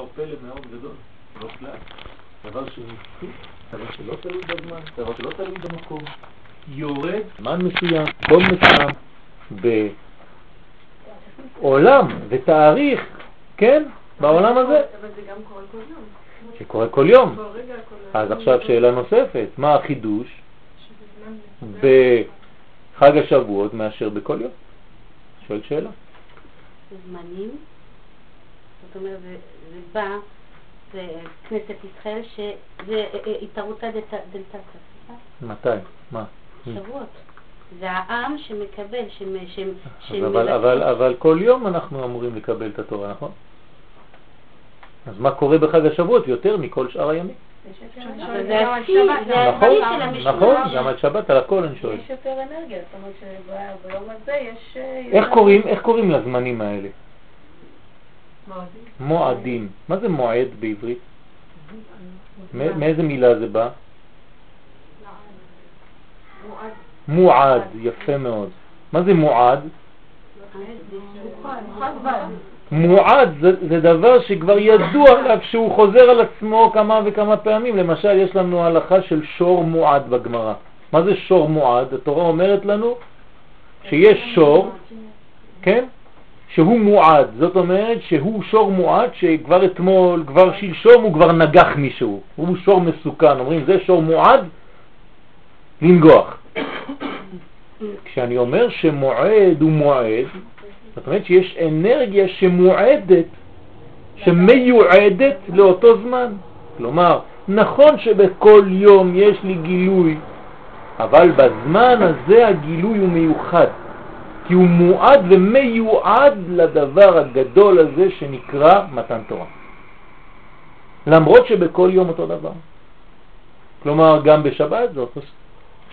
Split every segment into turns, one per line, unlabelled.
דבר פלא מאוד גדול, לא כלל. דבר שנפסי, דבר שלא תלוי בזמן, דבר שלא תלוי במקום. יורד זמן מסוים, קום מסוים, בעולם ותאריך, כן? בעולם הזה.
אבל זה גם קורה כל יום.
שקורה כל יום. אז עכשיו שאלה נוספת, מה החידוש. בחג השבועות מאשר בכל יום? שואל שאלה.
זמנים, זאת אומרת, זה, בא, זה כנסת ישראל, שזה אה, התערותא דלתתא,
מתי? מה?
שבועות. זה העם שמקבל, שמ- שמ-
אז אבל, אבל, אבל כל יום אנחנו אמורים לקבל את התורה, נכון? אז מה קורה בחג השבועות יותר מכל שאר הימים? נכון,
המשנה.
נכון, גם על שבת, על הכל אני שואל.
יש יותר אנרגיה, זאת אומרת שביום הזה יש... אה,
איך
יותר-
קוראים, איך קוראים לזמנים האלה?
מועדים.
מה זה מועד בעברית? מאיזה מילה זה בא?
מועד.
יפה מאוד. מה זה מועד? מועד זה, זה דבר שכבר ידוע עליו שהוא חוזר על עצמו כמה וכמה פעמים. למשל, יש לנו הלכה של שור מועד בגמרא. מה זה שור מועד? התורה אומרת לנו שיש שור, כן? שהוא מועד. זאת אומרת שהוא שור מועד שכבר אתמול, כבר שלשום הוא כבר נגח מישהו. הוא שור מסוכן. אומרים זה שור מועד לנגוח. כשאני אומר שמועד הוא מועד, זאת אומרת שיש אנרגיה שמועדת, שמיועדת לאותו זמן. כלומר, נכון שבכל יום יש לי גילוי, אבל בזמן הזה הגילוי הוא מיוחד, כי הוא מועד ומיועד לדבר הגדול הזה שנקרא מתן תורה. למרות שבכל יום אותו דבר. כלומר, גם בשבת זה אותו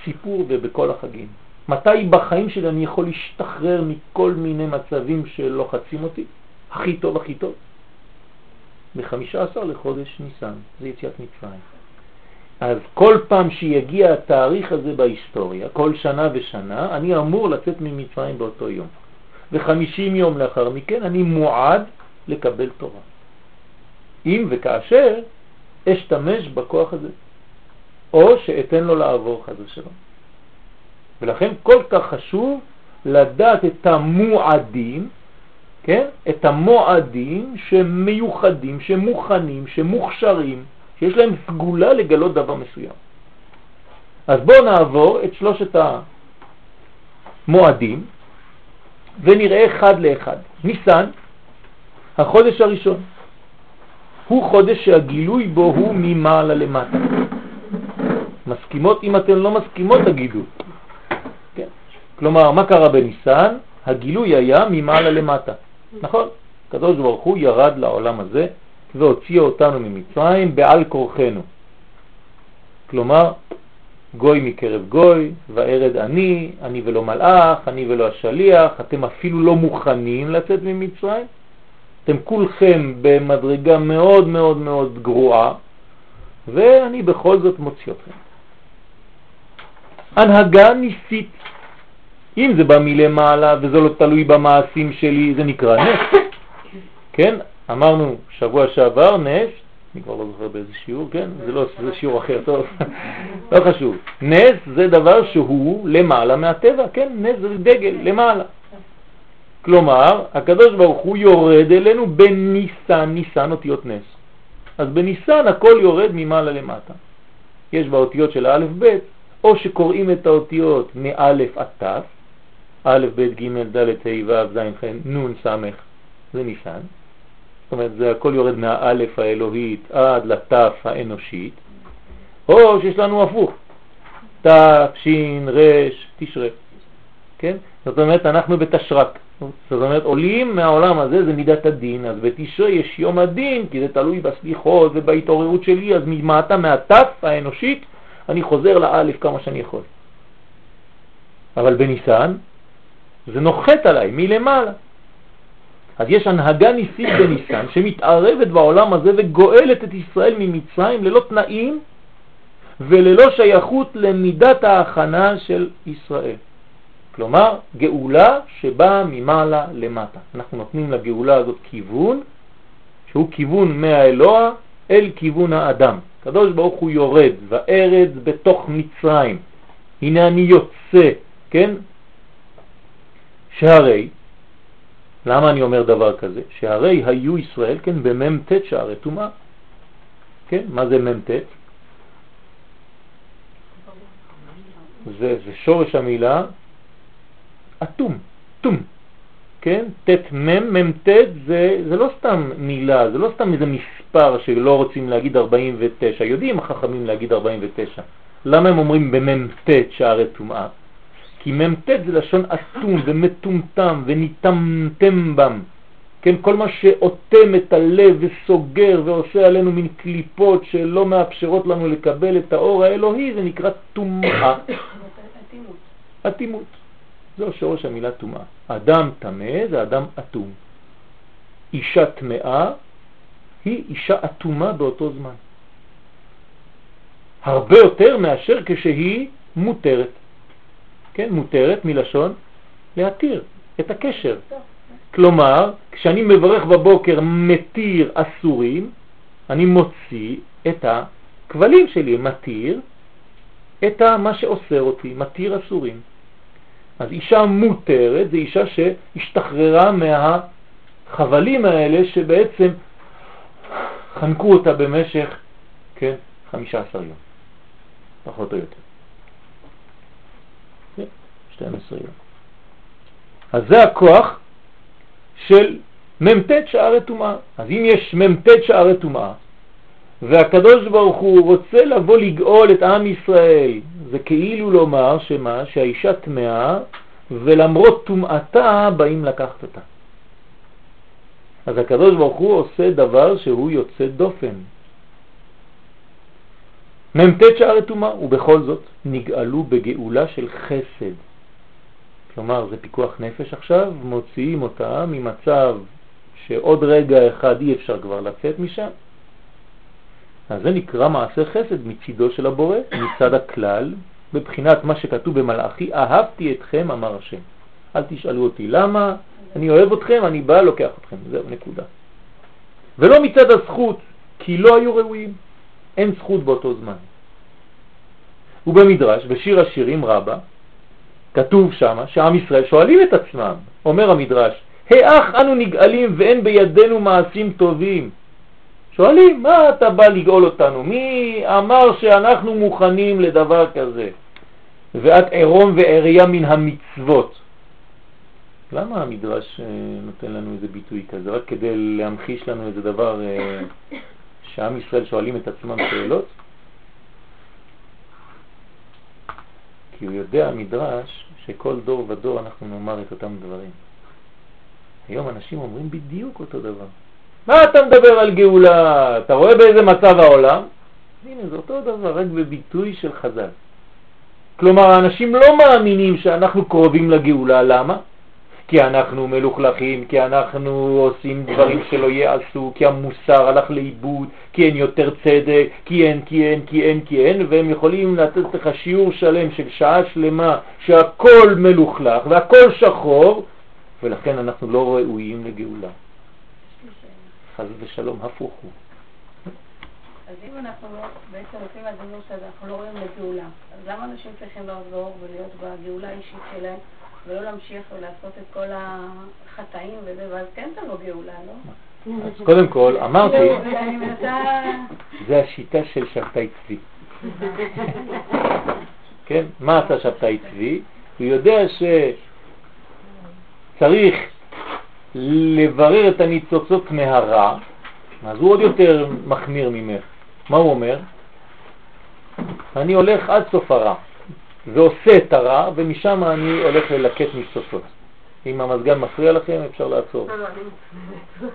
סיפור ובכל החגים. מתי בחיים שלי אני יכול להשתחרר מכל מיני מצבים שלוחצים אותי? הכי טוב, הכי טוב. ב-15 לחודש ניסן, זה יציאת מצרים. אז כל פעם שיגיע התאריך הזה בהיסטוריה, כל שנה ושנה, אני אמור לצאת ממצרים באותו יום. ו-50 יום לאחר מכן אני מועד לקבל תורה. אם וכאשר אשתמש בכוח הזה, או שאתן לו לעבור חד ושלום. ולכן כל כך חשוב לדעת את המועדים, כן? את המועדים שמיוחדים, שמוכנים, שמוכשרים, שיש להם סגולה לגלות דבר מסוים. אז בואו נעבור את שלושת המועדים ונראה אחד לאחד. ניסן, החודש הראשון, הוא חודש שהגילוי בו הוא ממעלה למטה. מסכימות? אם אתן לא מסכימות תגידו. כן. כלומר, מה קרה בניסן? הגילוי היה ממעלה למטה. נכון? הקדוש ברוך הוא ירד לעולם הזה והוציא אותנו ממצרים בעל כורחנו. כלומר, גוי מקרב גוי, וארד אני, אני ולא מלאך, אני ולא השליח, אתם אפילו לא מוכנים לצאת ממצרים, אתם כולכם במדרגה מאוד מאוד מאוד גרועה, ואני בכל זאת מוציא אתכם. הנהגה ניסית. אם זה בא מלמעלה וזה לא תלוי במעשים שלי, זה נקרא נס. כן? אמרנו שבוע שעבר נס, אני כבר לא זוכר באיזה שיעור, כן? זה לא, זה שיעור אחר, טוב, לא חשוב. נס זה דבר שהוא למעלה מהטבע, כן? נס זה דגל, למעלה. כלומר, הקדוש ברוך הוא יורד אלינו בניסן, ניסן אותיות נס. אז בניסן הכל יורד ממעלה למטה. יש באותיות של האלף בית, או שקוראים את האותיות מאלף עד תף, א', ב', ג', ד', ה', ו', ז', ח', נ', ס', זה ניסן. זאת אומרת, זה הכל יורד מהאלף האלוהית עד לתף האנושית, או שיש לנו הפוך, ת', ש', ר', תשרה. כן? זאת אומרת, אנחנו בתשרק. זאת אומרת, עולים מהעולם הזה, זה מידת הדין, אז בתשרה יש יום הדין, כי זה תלוי בסליחות ובהתעוררות שלי, אז ממעטה מהתף האנושית, אני חוזר לאלף כמה שאני יכול. אבל בניסן, זה נוחת עליי מלמעלה. אז יש הנהגה ניסית בניסן שמתערבת בעולם הזה וגואלת את ישראל ממצרים ללא תנאים וללא שייכות למידת ההכנה של ישראל. כלומר, גאולה שבאה ממעלה למטה. אנחנו נותנים לגאולה הזאת כיוון שהוא כיוון מהאלוה אל כיוון האדם. הקדוש ברוך הוא יורד, וארץ בתוך מצרים. הנה אני יוצא, כן? שהרי, למה אני אומר דבר כזה? שהרי היו ישראל, כן, במ"ט שערי טומאה. כן, מה זה מ"ט? זה, זה שורש המילה אטום, טום, כן? ט' מ' מ' ט' זה, זה לא סתם מילה, זה לא סתם איזה מספר שלא רוצים להגיד 49, יודעים החכמים להגיד 49. למה הם אומרים במ' ט' שערי טומאה? כי מ' ט' זה לשון אטום ומטומטם וניטמתם בם. כן, כל מה שאותם את הלב וסוגר ועושה עלינו מין קליפות שלא מאפשרות לנו לקבל את האור האלוהי, זה נקרא טומאה. אטימות. זו שורש המילה טומאה. אדם טמא זה אדם אטום. אישה טמאה היא אישה אטומה באותו זמן. הרבה יותר מאשר כשהיא מותרת. כן, מותרת מלשון להתיר את הקשר. כלומר, כשאני מברך בבוקר מתיר אסורים, אני מוציא את הכבלים שלי, מתיר את מה שאוסר אותי, מתיר אסורים. אז אישה מותרת זה אישה שהשתחררה מהחבלים האלה שבעצם חנקו אותה במשך, כן, 15 יום, פחות או יותר. 12 יום. אז זה הכוח של מ"ט שערי טומאה. אז אם יש מ"ט שערי טומאה, והקדוש ברוך הוא רוצה לבוא לגאול את עם ישראל, זה כאילו לומר שמה? שהאישה טמאה ולמרות טומאתה באים לקחת אותה. אז הקדוש ברוך הוא עושה דבר שהוא יוצא דופן. מ"ט שערי טומאה, ובכל זאת נגאלו בגאולה של חסד. כלומר, זה פיקוח נפש עכשיו, מוציאים אותה ממצב שעוד רגע אחד אי אפשר כבר לצאת משם. אז זה נקרא מעשה חסד מצידו של הבורא, מצד הכלל, בבחינת מה שכתוב במלאכי, אהבתי אתכם, אמר השם. אל תשאלו אותי למה, אני אוהב אתכם, אני בא, לוקח אתכם, זהו, נקודה. ולא מצד הזכות, כי לא היו ראויים, אין זכות באותו זמן. ובמדרש, בשיר השירים רבה, כתוב שם שעם ישראל שואלים את עצמם, אומר המדרש, היאך אנו נגאלים ואין בידינו מעשים טובים? שואלים, מה אתה בא לגאול אותנו? מי אמר שאנחנו מוכנים לדבר כזה? ואת עירום ועריה מן המצוות. למה המדרש אה, נותן לנו איזה ביטוי כזה? רק כדי להמחיש לנו איזה דבר אה, שעם ישראל שואלים את עצמם שאלות? כי הוא יודע המדרש שכל דור ודור אנחנו נאמר את אותם דברים. היום אנשים אומרים בדיוק אותו דבר. מה אתה מדבר על גאולה? אתה רואה באיזה מצב העולם? הנה, זה אותו דבר, רק בביטוי של חז"ל. כלומר, האנשים לא מאמינים שאנחנו קרובים לגאולה, למה? כי אנחנו מלוכלכים, כי אנחנו עושים דברים שלא יעשו, כי המוסר הלך לאיבוד, כי אין יותר צדק, כי אין, כי אין, כי אין, כי אין, והם יכולים לתת לך שיעור שלם של שעה שלמה שהכל מלוכלך והכל שחור, ולכן אנחנו לא ראויים לגאולה. חז ושלום, הפוך הוא.
אז אם אנחנו לא, בעצם לפי מהדיבור שאנחנו לא רואים לגאולה, אז למה אנשים צריכים לעזור ולהיות בגאולה האישית שלהם? ולא להמשיך ולעשות את כל החטאים וזה, ואז כן תבוא גאולה, לא?
אז קודם כל, אמרתי, זה השיטה של שבתאי צבי. כן, מה עשה שבתאי צבי? הוא יודע שצריך לברר את הניצוצות מהרע, אז הוא עוד יותר מחמיר ממך. מה הוא אומר? אני הולך עד סוף הרע. ועושה את הרע, ומשם אני הולך ללקט ניצוצות. אם המזגן מפריע לכם, אפשר לעצור. לא,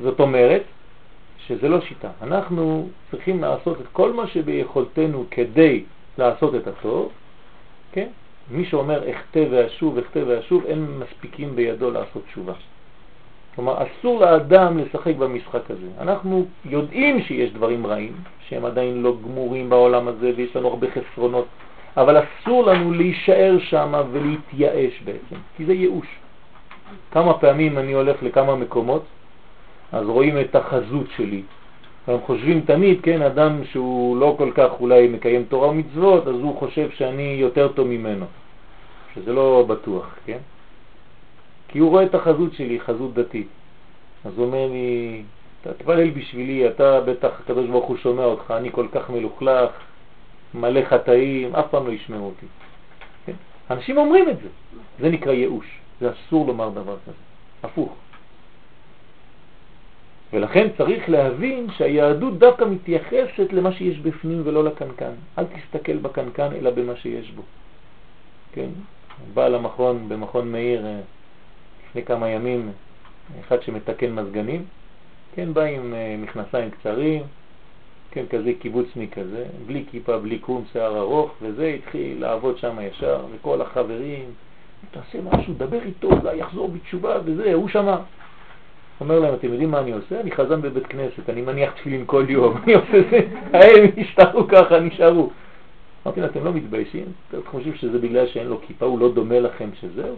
זאת אומרת שזה לא שיטה. אנחנו צריכים לעשות את כל מה שביכולתנו כדי לעשות את הטוב, כן? מי שאומר אכתה ואשוב, אכתה ואשוב, אין מספיקים בידו לעשות תשובה. כלומר, אסור לאדם לשחק במשחק הזה. אנחנו יודעים שיש דברים רעים, שהם עדיין לא גמורים בעולם הזה ויש לנו הרבה חסרונות, אבל אסור לנו להישאר שם ולהתייאש בעצם, כי זה ייאוש. כמה פעמים אני הולך לכמה מקומות, אז רואים את החזות שלי. הם חושבים תמיד, כן, אדם שהוא לא כל כך אולי מקיים תורה ומצוות, אז הוא חושב שאני יותר טוב ממנו, שזה לא בטוח, כן? כי הוא רואה את החזות שלי, חזות דתית. אז הוא אומר לי, תתפלל בשבילי, אתה בטח, הקדוש ברוך הוא שומע אותך, אני כל כך מלוכלך, מלא חטאים, אף פעם לא ישמעו אותי. כן? אנשים אומרים את זה, זה נקרא ייאוש, זה אסור לומר דבר כזה, הפוך. ולכן צריך להבין שהיהדות דווקא מתייחסת למה שיש בפנים ולא לקנקן. אל תסתכל בקנקן אלא במה שיש בו. כן? בעל המכון במכון מאיר אה, לפני כמה ימים, אחד שמתקן מזגנים, כן, בא עם אה, מכנסיים קצרים, כן, כזה קיבוצניק כזה, בלי כיפה, בלי קום, שיער ארוך, וזה התחיל לעבוד שם ישר, וכל החברים, תעשה משהו, דבר איתו, אולי יחזור בתשובה, וזה, הוא שמע. אומר להם, אתם יודעים מה אני עושה? אני חזן בבית כנסת, אני מניח תפילין כל יום, אני עושה זה, הם ישתרו ככה, נשארו. אמרתי לה, אתם לא מתביישים? אתם חושבים שזה בגלל שאין לו כיפה, הוא לא דומה לכם שזהו?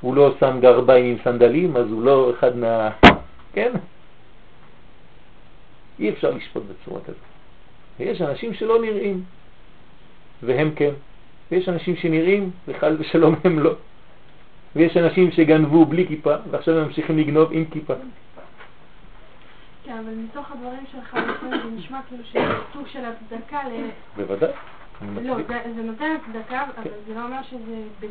הוא לא שם גרביים עם סנדלים, אז הוא לא אחד מה... כן? אי אפשר לשפוט בצורה כזאת. ויש אנשים שלא נראים, והם כן. ויש אנשים שנראים, וחל ושלום הם לא. ויש אנשים שגנבו בלי כיפה, ועכשיו הם ממשיכים לגנוב עם כיפה.
כן, אבל מתוך הדברים שלך, זה נשמע כאילו שזה סוג של הצדקה ל...
בוודאי.
לא, זה נותן הצדקה, אבל זה לא אומר שזה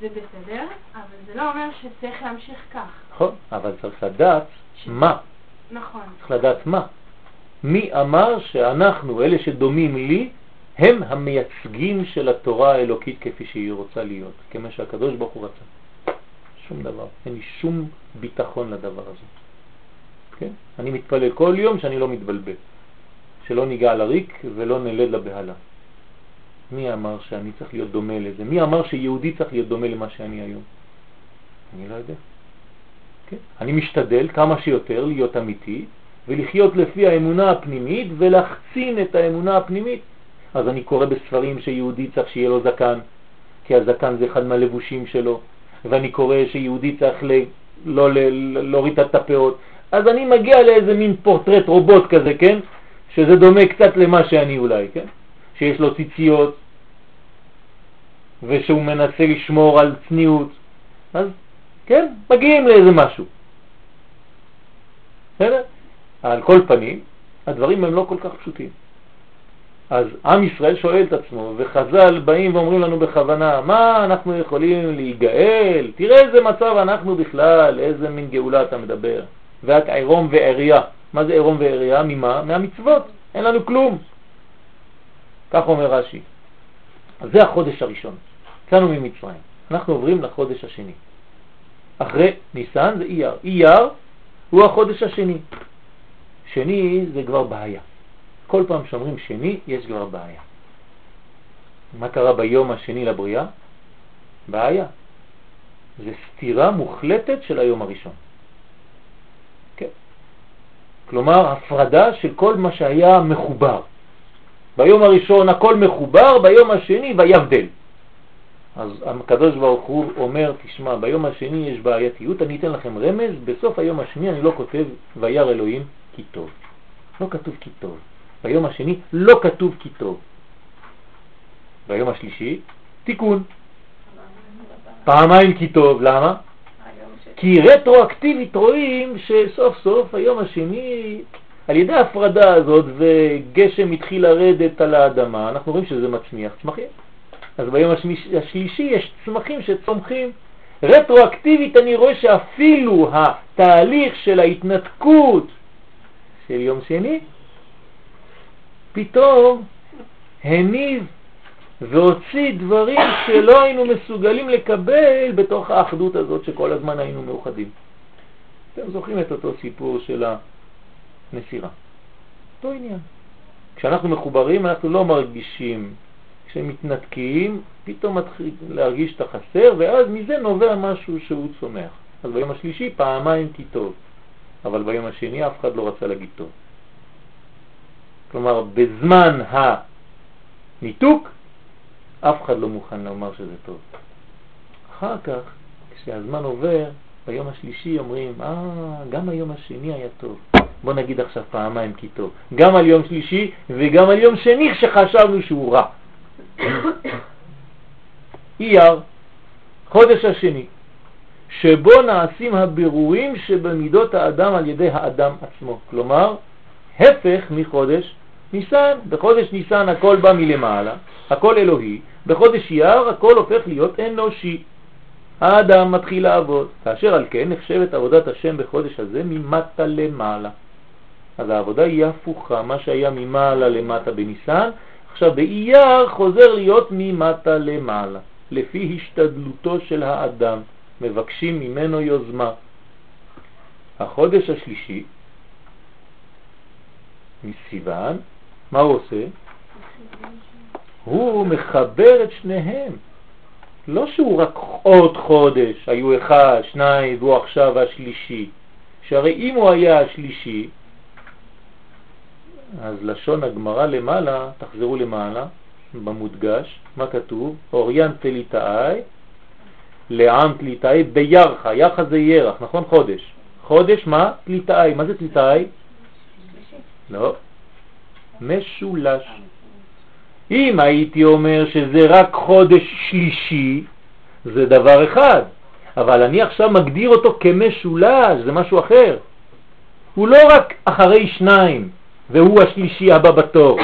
זה בסדר, אבל זה לא אומר שצריך להמשיך כך.
נכון, אבל צריך לדעת מה.
נכון.
צריך לדעת מה. מי אמר שאנחנו, אלה שדומים לי, הם המייצגים של התורה האלוקית כפי שהיא רוצה להיות, כמו שהקדוש ברוך הוא רצה. שום דבר. אין לי שום ביטחון לדבר הזה. כן? אני מתפלל כל יום שאני לא מתבלבל, שלא ניגע לריק ולא נלד לבהלה. מי אמר שאני צריך להיות דומה לזה? מי אמר שיהודי צריך להיות דומה למה שאני היום? אני לא יודע. כן? אני משתדל כמה שיותר להיות אמיתי ולחיות לפי האמונה הפנימית ולחצין את האמונה הפנימית. אז אני קורא בספרים שיהודי צריך שיהיה לו זקן, כי הזקן זה אחד מהלבושים שלו, ואני קורא שיהודי צריך ל... לא להוריד את הפאות. אז אני מגיע לאיזה מין פורטרט רובוט כזה, כן? שזה דומה קצת למה שאני אולי, כן? שיש לו ציציות, ושהוא מנסה לשמור על צניעות, אז כן, מגיעים לאיזה משהו. בסדר? על כל פנים, הדברים הם לא כל כך פשוטים. אז עם ישראל שואל את עצמו, וחז"ל באים ואומרים לנו בכוונה, מה אנחנו יכולים להיגאל? תראה איזה מצב אנחנו בכלל, איזה מין גאולה אתה מדבר. ואת עירום ועירייה. מה זה עירום ועירייה? ממה? מהמצוות. אין לנו כלום. כך אומר רש"י. אז זה החודש הראשון. יצאנו ממצרים. אנחנו עוברים לחודש השני. אחרי ניסן זה אייר. אייר הוא החודש השני. שני זה כבר בעיה. כל פעם שאומרים שני, יש כבר בעיה. מה קרה ביום השני לבריאה? בעיה. זה סתירה מוחלטת של היום הראשון. כן. כלומר, הפרדה של כל מה שהיה מחובר. ביום הראשון הכל מחובר, ביום השני ויבדל. אז הקדוש ברוך הוא אומר, תשמע, ביום השני יש בעייתיות, אני אתן לכם רמז, בסוף היום השני אני לא כותב וירא אלוהים כי טוב. לא כתוב כי טוב. ביום השני לא כתוב כי טוב. ביום השלישי, תיקון. פעמיים כי טוב, למה? כי רטרואקטיבית רואים שסוף סוף היום השני, על ידי ההפרדה הזאת וגשם התחיל לרדת על האדמה, אנחנו רואים שזה מצמיח צמחים. אז ביום השלישי יש צמחים שצומחים. רטרואקטיבית אני רואה שאפילו התהליך של ההתנתקות של יום שני, פתאום הניב והוציא דברים שלא היינו מסוגלים לקבל בתוך האחדות הזאת שכל הזמן היינו מאוחדים. אתם זוכרים את אותו סיפור של הנסירה. אותו עניין. כשאנחנו מחוברים אנחנו לא מרגישים כשמתנתקים, פתאום מתחיל להרגיש את החסר, ואז מזה נובע משהו שהוא צומח. אז ביום השלישי פעמיים כי טוב, אבל ביום השני אף אחד לא רצה להגיד טוב. כלומר, בזמן הניתוק, אף אחד לא מוכן לומר שזה טוב. אחר כך כשהזמן עובר, ביום השלישי אומרים, אה, גם היום השני היה טוב. בוא נגיד עכשיו פעמיים כי טוב. גם על יום שלישי וגם על יום שני שחשבנו שהוא רע. אייר, חודש השני, שבו נעשים הבירורים שבמידות האדם על ידי האדם עצמו. כלומר, הפך מחודש ניסן. בחודש ניסן הכל בא מלמעלה, הכל אלוהי, בחודש אייר הכל הופך להיות אנושי. האדם מתחיל לעבוד, כאשר על כן נחשבת עבודת השם בחודש הזה ממטה למעלה. אז העבודה היא הפוכה, מה שהיה ממעלה למטה בניסן, עכשיו באייר חוזר להיות ממטה למעלה, לפי השתדלותו של האדם, מבקשים ממנו יוזמה. החודש השלישי, מסיוון, מה הוא עושה? הוא מחבר את שניהם. לא שהוא רק עוד חודש, היו אחד, שניים, והוא עכשיו השלישי. שהרי אם הוא היה השלישי, אז לשון הגמרא למעלה, תחזרו למעלה, במודגש, מה כתוב? אוריין תליטאי, לעם תליטאי בירחה, ירחה זה ירח, נכון? חודש. חודש מה? תליטאי, מה זה תליטאי? לא, משולש. אם הייתי אומר שזה רק חודש שלישי, זה דבר אחד, אבל אני עכשיו מגדיר אותו כמשולש, זה משהו אחר. הוא לא רק אחרי שניים, והוא השלישי הבא בתור.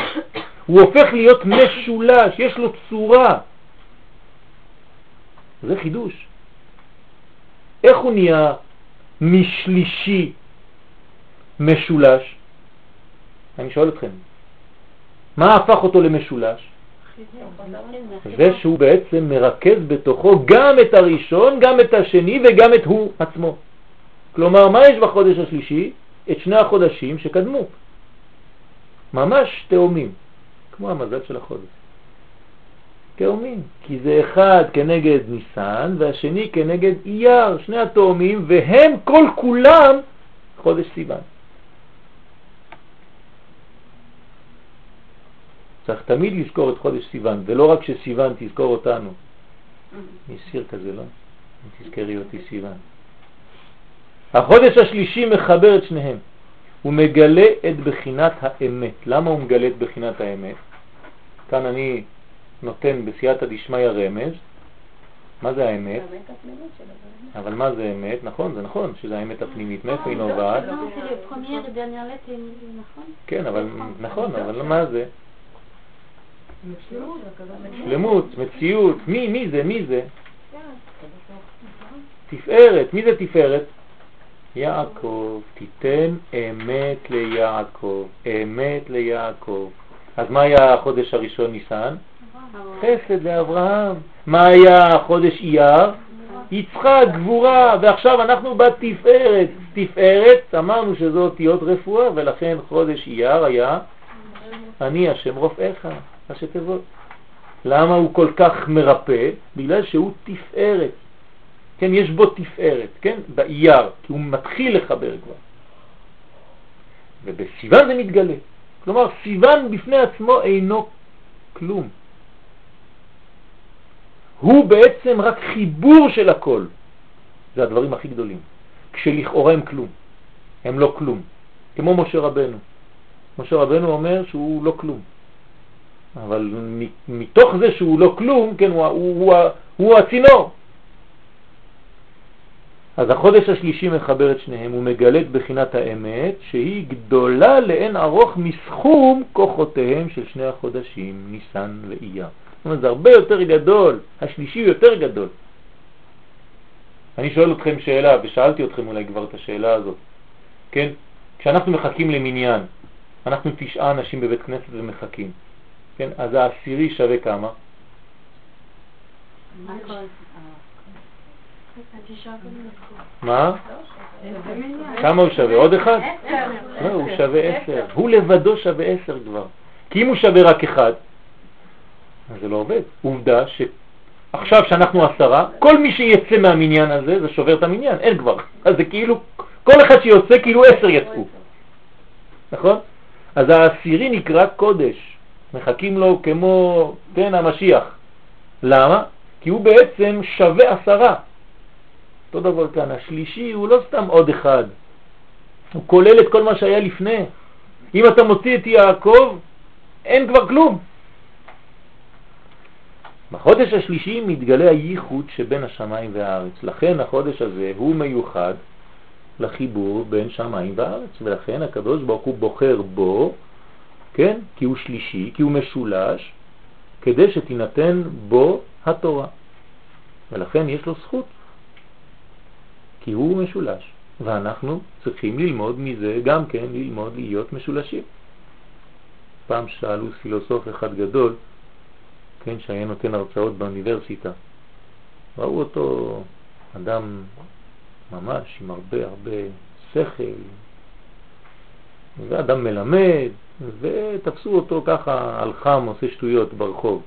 הוא הופך להיות משולש, יש לו צורה. זה חידוש. איך הוא נהיה משלישי משולש? אני שואל אתכם, מה הפך אותו למשולש? זה שהוא בעצם מרכז בתוכו גם את הראשון, גם את השני וגם את הוא עצמו. כלומר, מה יש בחודש השלישי? את שני החודשים שקדמו. ממש תאומים, כמו המזל של החודש. תאומים, כי זה אחד כנגד ניסן והשני כנגד אייר, שני התאומים, והם כל כולם חודש סיוון. צריך תמיד לזכור את חודש סיוון, ולא רק שסיוון תזכור אותנו. יש שיר כזה, לא? תזכרי אותי סיוון. החודש השלישי מחבר את שניהם. הוא מגלה את בחינת האמת. למה הוא מגלה את בחינת האמת? כאן אני נותן בסייעתא דשמיא רמז. מה זה האמת? אבל מה זה אמת? נכון, זה נכון שזה האמת הפנימית. מאיפה היא נובעת? כן, אבל נכון, אבל מה זה? שלמות, מציאות. מי, מי זה? מי זה? תפארת. מי זה תפארת? יעקב, תיתן אמת ליעקב, אמת ליעקב. אז מה היה החודש הראשון ניסן? חסד לאברהם. מה היה החודש אייר? יצחק, גבורה, ועכשיו אנחנו בתפארת. תפארת, אמרנו שזו אותיות רפואה, ולכן חודש אייר היה אני השם רופאיך, ראשי. למה הוא כל כך מרפא? בגלל שהוא תפארת. כן, יש בו תפארת, כן, באייר, כי הוא מתחיל לחבר כבר. ובסיוון זה מתגלה. כלומר, סיוון בפני עצמו אינו כלום. הוא בעצם רק חיבור של הכל. זה הדברים הכי גדולים. כשלכאורה הם כלום. הם לא כלום. כמו משה רבנו. משה רבנו אומר שהוא לא כלום. אבל מתוך זה שהוא לא כלום, כן, הוא, הוא, הוא, הוא הצינור. אז החודש השלישי מחבר את שניהם, הוא מגלה את בחינת האמת שהיא גדולה לאין ארוך מסכום כוחותיהם של שני החודשים, ניסן ואייר. זאת אומרת, זה הרבה יותר גדול, השלישי יותר גדול. אני שואל אתכם שאלה, ושאלתי אתכם אולי כבר את השאלה הזאת, כן? כשאנחנו מחכים למניין, אנחנו תשעה אנשים בבית כנסת ומחכים, כן? אז העשירי שווה כמה? מה? כמה הוא שווה? עוד אחד? לא, הוא שווה עשר. הוא לבדו שווה עשר כבר. כי אם הוא שווה רק אחד, אז זה לא עובד. עובדה שעכשיו שאנחנו עשרה, כל מי שיצא מהמניין הזה, זה שובר את המניין, אין כבר. אז זה כאילו, כל אחד שיוצא כאילו עשר יצאו. נכון? אז העשירי נקרא קודש. מחכים לו כמו, כן, המשיח. למה? כי הוא בעצם שווה עשרה. אותו דבר כאן, השלישי הוא לא סתם עוד אחד, הוא כולל את כל מה שהיה לפני. אם אתה מוציא את יעקב, אין כבר כלום. בחודש השלישי מתגלה הייחוד שבין השמיים והארץ. לכן החודש הזה הוא מיוחד לחיבור בין שמיים וארץ, ולכן הקדוש ברוך הוא בוחר בו, כן? כי הוא שלישי, כי הוא משולש, כדי שתינתן בו התורה. ולכן יש לו זכות, כי הוא משולש. ואנחנו צריכים ללמוד מזה גם כן, ללמוד להיות משולשים. פעם שאלו פילוסוף אחד גדול, כן, שהיה נותן הרצאות באוניברסיטה. ראו אותו אדם ממש עם הרבה הרבה שכל, ואדם מלמד, ותפסו אותו ככה על חם עושה שטויות ברחוב.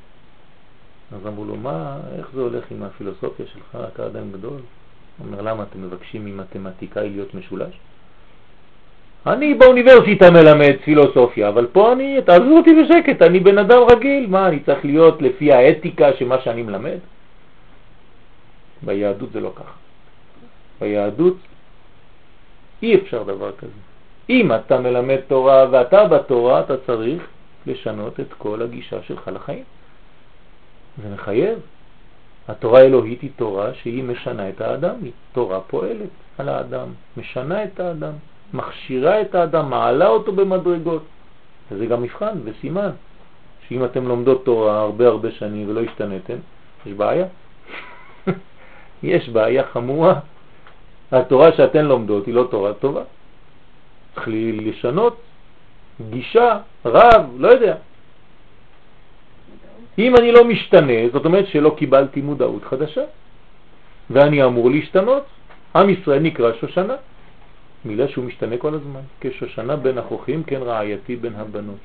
אז אמרו לו, מה, איך זה הולך עם הפילוסופיה שלך, אתה אדם גדול? אומר, למה אתם מבקשים ממתמטיקאי להיות משולש? אני באוניברסיטה מלמד פילוסופיה, אבל פה אני, תעזבו אותי בשקט, אני בן אדם רגיל, מה, אני צריך להיות לפי האתיקה שמה שאני מלמד? ביהדות זה לא ככה. ביהדות אי אפשר דבר כזה. אם אתה מלמד תורה ואתה בתורה, אתה צריך לשנות את כל הגישה שלך לחיים. זה מחייב. התורה האלוהית היא תורה שהיא משנה את האדם, היא תורה פועלת על האדם, משנה את האדם, מכשירה את האדם, מעלה אותו במדרגות. וזה גם מבחן וסימן, שאם אתם לומדות תורה הרבה הרבה שנים ולא השתנתם, יש בעיה. יש בעיה חמורה. התורה שאתן לומדות היא לא תורה טובה. צריך לשנות גישה, רב, לא יודע. אם אני לא משתנה, זאת אומרת שלא קיבלתי מודעות חדשה, ואני אמור להשתנות. עם ישראל נקרא שושנה, מילה שהוא משתנה כל הזמן, כשושנה בין החוכים, כן רעייתי בין הבנות.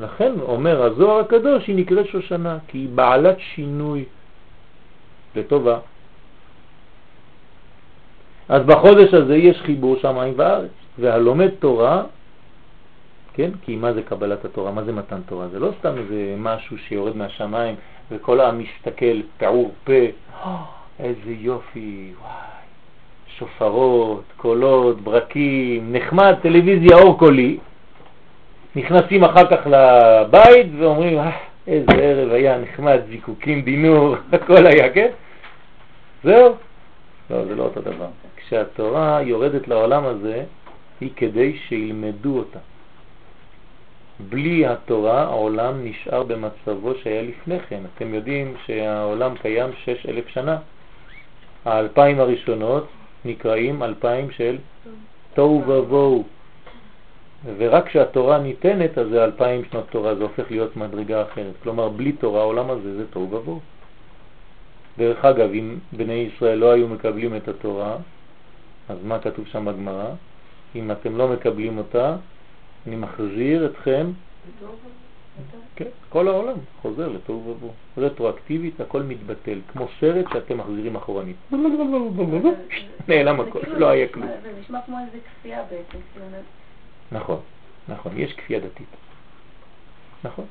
לכן אומר הזוהר הקדוש היא נקראת שושנה, כי היא בעלת שינוי לטובה. אז בחודש הזה יש חיבור שמיים וארץ, והלומד תורה כן? כי מה זה קבלת התורה? מה זה מתן תורה? זה לא סתם איזה משהו שיורד מהשמיים וכל העם מסתכל פעור פה, איזה יופי, וואי, שופרות, קולות, ברקים, נחמד, טלוויזיה אור קולי. נכנסים אחר כך לבית ואומרים, אה, איזה ערב היה נחמד, זיקוקים, דינור, הכל היה, כן? זהו. לא, זה לא אותו דבר. כשהתורה יורדת לעולם הזה, היא כדי שילמדו אותה. בלי התורה העולם נשאר במצבו שהיה לפני כן. אתם יודעים שהעולם קיים שש אלף שנה. האלפיים הראשונות נקראים אלפיים של תוהו ובוהו. ורק כשהתורה ניתנת, אז זה אלפיים שנות תורה, זה הופך להיות מדרגה אחרת. כלומר, בלי תורה העולם הזה זה תוהו ובוהו. דרך אגב, אם בני ישראל לא היו מקבלים את התורה, אז מה כתוב שם בגמרא? אם אתם לא מקבלים אותה, אני מחזיר אתכם, כן, כל העולם חוזר לתוהו ובוהו. רטרואקטיבית הכל מתבטל, כמו סרט שאתם מחזירים אחורנית. נעלם הכל, לא היה כלום.
זה נשמע כמו איזה כפייה בעצם.
נכון, נכון, יש כפייה דתית. נכון,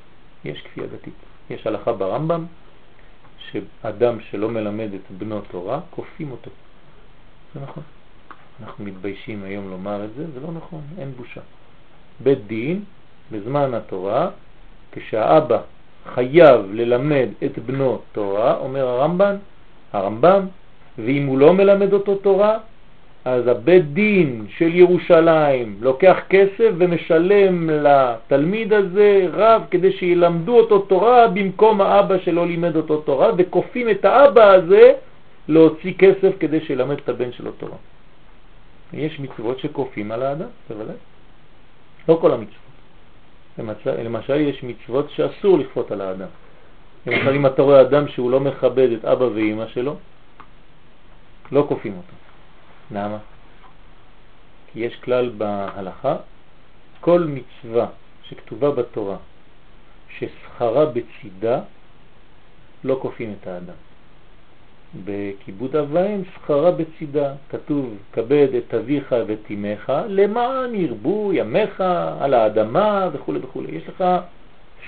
יש כפייה דתית. יש הלכה ברמב"ם שאדם שלא מלמד את בנו תורה, כופים אותו. זה נכון. אנחנו מתביישים היום לומר את זה, זה לא נכון, אין בושה. בית דין בזמן התורה, כשהאבא חייב ללמד את בנו תורה, אומר הרמב"ן, הרמב"ם, ואם הוא לא מלמד אותו תורה, אז הבית דין של ירושלים לוקח כסף ומשלם לתלמיד הזה רב כדי שילמדו אותו תורה במקום האבא שלא לימד אותו תורה, וכופים את האבא הזה להוציא כסף כדי שילמד את הבן שלו תורה. יש מצוות שכופים על האדם, בוודאי. לא כל המצוות. למשל, למשל יש מצוות שאסור לכפות על האדם. למשל אם אתה רואה אדם שהוא לא מכבד את אבא ואמא שלו, לא כופים אותו. למה? כי יש כלל בהלכה, כל מצווה שכתובה בתורה ששכרה בצידה, לא כופים את האדם. בכיבוד אביים שכרה בצידה, כתוב כבד את אביך ואת אמך למען ירבו ימיך על האדמה וכו' וכו'. יש לך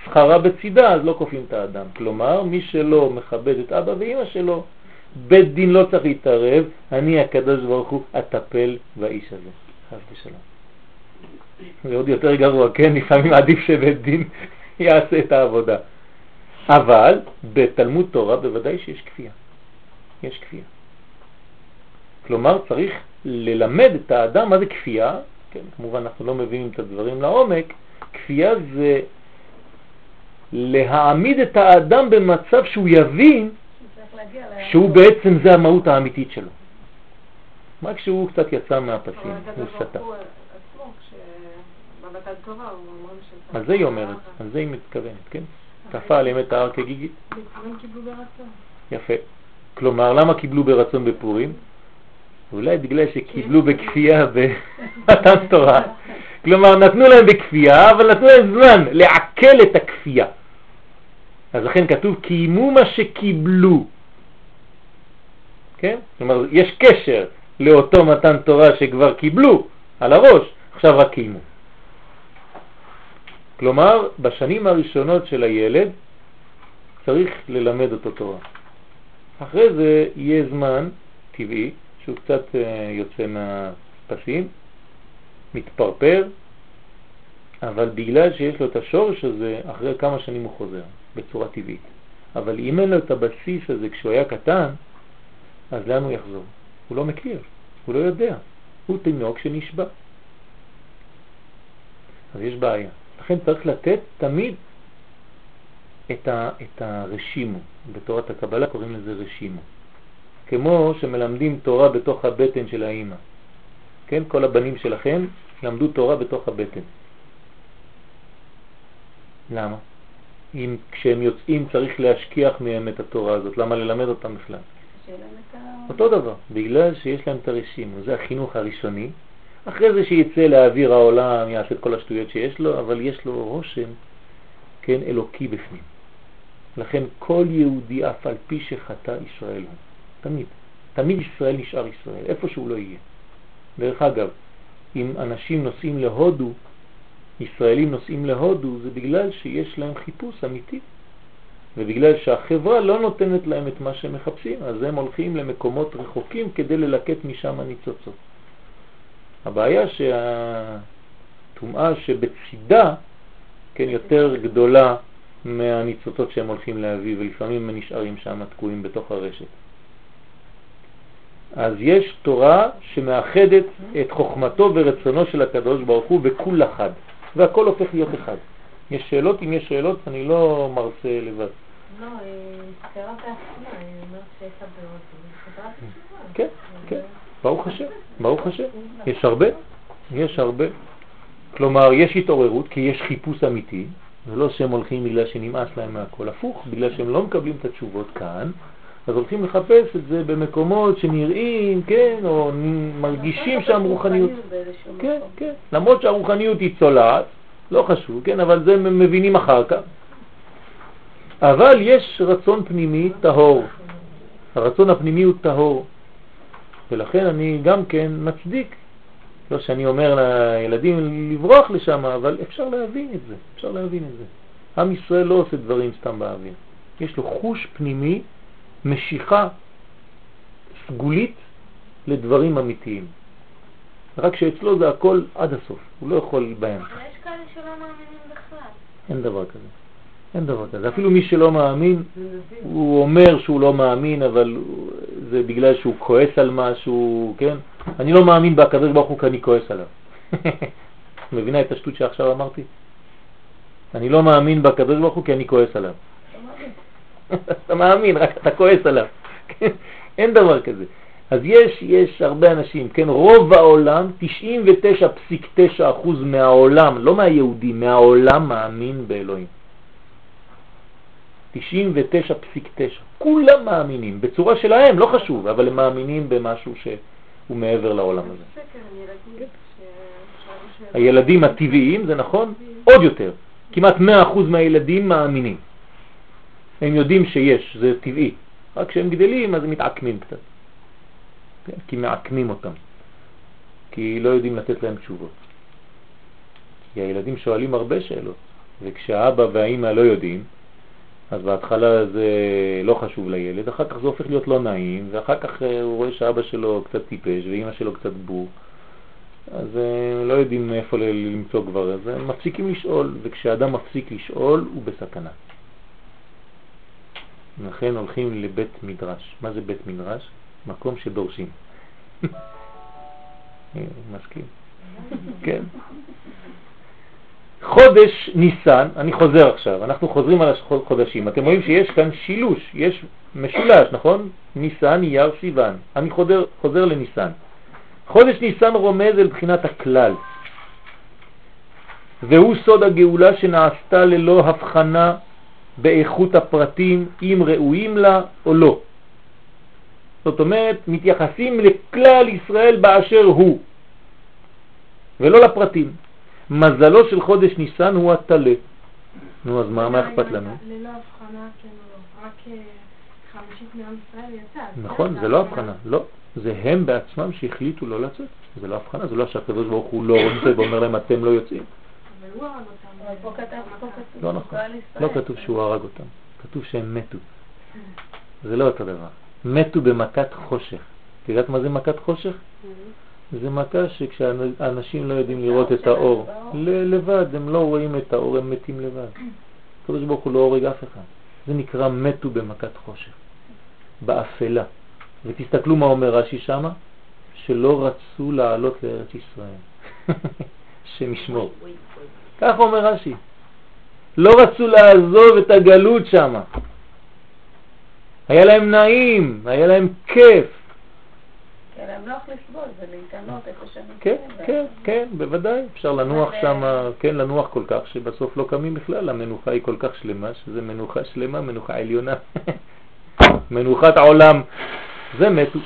שכרה בצידה, אז לא כופים את האדם. כלומר, מי שלא מכבד את אבא ואמא שלו, בית דין לא צריך להתערב, אני הקדוש ברוך הוא אטפל באיש הזה. חס ושלום. זה עוד יותר גרוע, כן? לפעמים עדיף שבית דין יעשה את העבודה. אבל בתלמוד תורה בוודאי שיש כפייה. יש כפייה. כלומר, צריך ללמד את האדם מה זה כפייה, כן, כמובן אנחנו לא מבינים את הדברים לעומק, כפייה זה להעמיד את האדם במצב שהוא יבין שהוא בעצם זה המהות האמיתית שלו. רק כשהוא קצת יצא מהפסים, הוא סטה. על זה היא אומרת, על זה היא מתכוונת, כן? כפה עליהם את ההר כגיגית. יפה. כלומר, למה קיבלו ברצון בפורים? אולי בגלל שקיבלו בכפייה במתן תורה. כלומר, נתנו להם בכפייה, אבל נתנו להם זמן לעכל את הכפייה. אז לכן כתוב, קיימו מה שקיבלו. כן? כלומר, יש קשר לאותו מתן תורה שכבר קיבלו על הראש, עכשיו רק קיימו. כלומר, בשנים הראשונות של הילד צריך ללמד אותו תורה. אחרי זה יהיה זמן טבעי שהוא קצת אה, יוצא מהפסים, מתפרפר, אבל בגלל שיש לו את השורש הזה, אחרי כמה שנים הוא חוזר, בצורה טבעית. אבל אם אין לו את הבסיס הזה כשהוא היה קטן, אז לאן הוא יחזור? הוא לא מכיר, הוא לא יודע. הוא תינוק שנשבע. אז יש בעיה. לכן צריך לתת תמיד את, ה, את הרשימו. בתורת הקבלה קוראים לזה רשימו. כמו שמלמדים תורה בתוך הבטן של האימא. כן, כל הבנים שלכם למדו תורה בתוך הבטן. למה? אם כשהם יוצאים צריך להשכיח מהם את התורה הזאת, למה ללמד אותם בכלל? אותו דבר, בגלל שיש להם את הרשימו, זה החינוך הראשוני. אחרי זה שיצא לאוויר העולם, יעשה את כל השטויות שיש לו, אבל יש לו רושם, כן, אלוקי בפנים. לכן כל יהודי, אף על פי שחטא ישראל הוא, תמיד, תמיד ישראל נשאר ישראל, איפה שהוא לא יהיה. דרך אגב, אם אנשים נוסעים להודו, ישראלים נוסעים להודו, זה בגלל שיש להם חיפוש אמיתי. ובגלל שהחברה לא נותנת להם את מה שהם מחפשים, אז הם הולכים למקומות רחוקים כדי ללקט משם הניצוצות. הבעיה שהטומאה שבצידה, כן, יותר גדולה מהניצוצות שהם הולכים להביא, ולפעמים הם נשארים שם תקועים בתוך הרשת. אז יש תורה שמאחדת את חוכמתו ורצונו של הקדוש ברוך הוא בכול אחד, והכל הופך להיות אחד. יש שאלות? אם יש שאלות, אני לא מרצה לבד.
לא, קראת עצמה, היא אומרת שיש הבאות, היא
כן, כן, ברוך השם, ברוך השם. יש הרבה, יש הרבה. כלומר, יש התעוררות כי יש חיפוש אמיתי, זה לא שהם הולכים בגלל שנמאס להם מהכל, הפוך, בגלל שהם לא מקבלים את התשובות כאן, אז הולכים לחפש את זה במקומות שנראים, כן, או מרגישים שם רוחניות. כן, כן, למרות שהרוחניות היא צולעת, לא חשוב, כן, אבל זה מבינים אחר כך. אבל יש רצון פנימי טהור. הרצון הפנימי הוא טהור. ולכן אני גם כן מצדיק, לא שאני אומר לילדים לברוח לשם, אבל אפשר להבין את זה, אפשר להבין את זה. עם ישראל לא עושה דברים סתם באוויר. יש לו חוש פנימי, משיכה סגולית לדברים אמיתיים. רק שאצלו זה הכל עד הסוף, הוא לא יכול בהם.
אבל יש כאלה שלא מאמינים בכלל.
אין דבר כזה. אין דבר כזה. אפילו מי שלא מאמין, הוא אומר שהוא לא מאמין, אבל זה בגלל שהוא כועס על משהו, כן? אני לא מאמין בקדוש ברוך הוא כי אני כועס עליו. מבינה את השטות שעכשיו אמרתי? אני לא מאמין בקדוש ברוך הוא כי אני כועס עליו. אתה מאמין, רק אתה כועס עליו. אין דבר כזה. אז יש, יש הרבה אנשים, כן, רוב העולם, 99.9% מהעולם, לא מהיהודים, מהעולם מאמין באלוהים. 99.9. כולם מאמינים, בצורה שלהם, לא חשוב, אבל הם מאמינים במשהו שהוא מעבר לעולם הזה. הילדים הטבעיים, זה נכון? עוד יותר. כמעט 100% מהילדים מאמינים. הם יודעים שיש, זה טבעי. רק כשהם גדלים אז הם מתעקמים קצת. כן? כי מעקמים אותם. כי לא יודעים לתת להם תשובות. כי הילדים שואלים הרבה שאלות, וכשהאבא והאימא לא יודעים, אז בהתחלה זה לא חשוב לילד, אחר כך זה הופך להיות לא נעים, ואחר כך אה, הוא רואה שאבא שלו קצת טיפש ואימא שלו קצת בור, אז הם לא יודעים איפה למצוא כבר, אז הם מפסיקים לשאול, וכשאדם מפסיק לשאול הוא בסכנה. לכן הולכים לבית מדרש. מה זה בית מדרש? מקום שדורשים. מסכים. כן. חודש ניסן, אני חוזר עכשיו, אנחנו חוזרים על החודשים, אתם רואים שיש כאן שילוש, יש משולש, נכון? ניסן, אייר, סיוון. אני חוזר, חוזר לניסן. חודש ניסן רומז אל בחינת הכלל, והוא סוד הגאולה שנעשתה ללא הבחנה באיכות הפרטים, אם ראויים לה או לא. זאת אומרת, מתייחסים לכלל ישראל באשר הוא, ולא לפרטים. מזלו של חודש ניסן הוא התלה. נו, אז מה, מה אכפת לנו?
ללא הבחנה כן או לא, רק אה, חמישית מעם ישראל יצא.
נכון, זה לא הבחנה, לא. זה הם בעצמם שהחליטו לא לצאת. זה לא הבחנה, זה לא שהקדוש ברוך הוא לא רוצה ואומר להם אתם לא יוצאים.
אבל הוא הרג אותם.
אבל פה כתב, פה כתוב,
לא נכון. לא כתוב שהוא הרג אותם, כתוב שהם מתו. זה לא אותו דבר. מתו במכת חושך. את יודעת מה זה מכת חושך? זה מכה שכשאנשים לא יודעים לראות את האור, לבד, הם לא רואים את האור, הם מתים לבד. הקדוש ברוך הוא לא הורג אף אחד. זה נקרא מתו במכת חושך, באפלה. ותסתכלו מה אומר רש"י שמה, שלא רצו לעלות לארץ ישראל. השם ישמור. כך אומר רש"י. לא רצו לעזוב את הגלות שם. היה להם נעים, היה להם כיף.
כן, הם נוח לסבול ולהתענות איפה שהם
כן. כן, כן, בוודאי. אפשר לנוח שם,
אה,
כן, לנוח כל כך שבסוף לא קמים בכלל. המנוחה היא כל כך שלמה, שזה מנוחה שלמה, מנוחה עליונה. מנוחת העולם. זה מתו.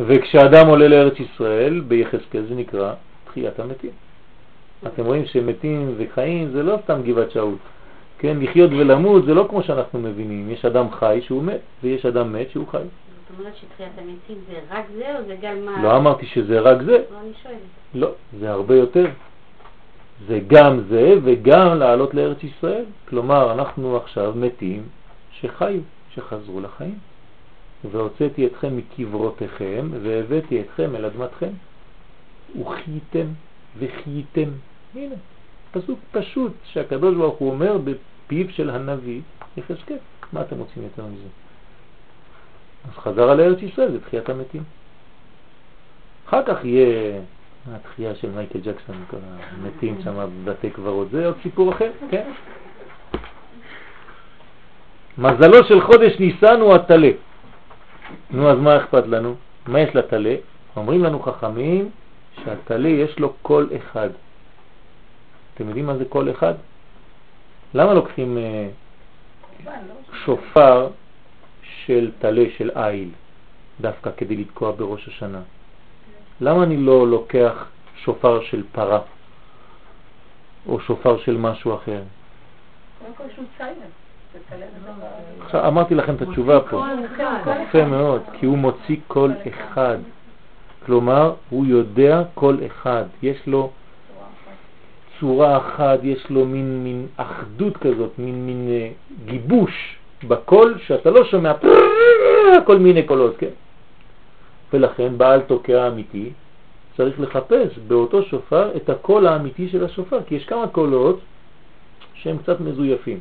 וכשאדם עולה לארץ ישראל, ביחזקאל זה נקרא תחיית המתים. אתם רואים שמתים וחיים זה לא סתם גבעת שאול. כן, לחיות ולמות זה לא כמו שאנחנו מבינים. יש אדם חי שהוא מת, ויש אדם מת שהוא חי.
זאת אומרת שתחיית המתים זה רק זה או זה גם מה...
לא אמרתי שזה רק זה,
לא, אני שואלת.
לא, זה הרבה יותר. זה גם זה וגם לעלות לארץ ישראל. כלומר, אנחנו עכשיו מתים שחיו, שחזרו לחיים. והוצאתי אתכם מקברותיכם והבאתי אתכם אל אדמתכם. וחייתם וחייתם. הנה, פסוק פשוט שהקדוש ברוך הוא אומר בפיו של הנביא יחזקאל. מה אתם רוצים יותר מזה? אז חזר על ארץ ישראל, זה תחיית המתים. אחר כך יהיה התחייה של מייקל ג'קסון, כל המתים שם בבתי קברות, זה עוד סיפור אחר, כן? מזלו של חודש ניסן הוא התלה. נו, אז מה אכפת לנו? מה יש לתלה? אומרים לנו חכמים שהתלה יש לו קול אחד. אתם יודעים מה זה קול אחד? למה לוקחים אה,
לא?
שופר של תלה של איל דווקא כדי לתקוע בראש השנה? למה אני לא לוקח שופר של פרה או שופר של משהו אחר?
כל.
עכשיו אמרתי לכם את התשובה פה. יפה מאוד, כי הוא מוציא קול אחד. כלומר, הוא יודע קול אחד. יש לו צורה אחת, יש לו מין, מין אחדות כזאת, מין, מין אה, גיבוש בקול שאתה לא שומע כל מיני קולות, כן? ולכן בעל תוקע אמיתי צריך לחפש באותו שופר את הקול האמיתי של השופר, כי יש כמה קולות שהם קצת מזויפים.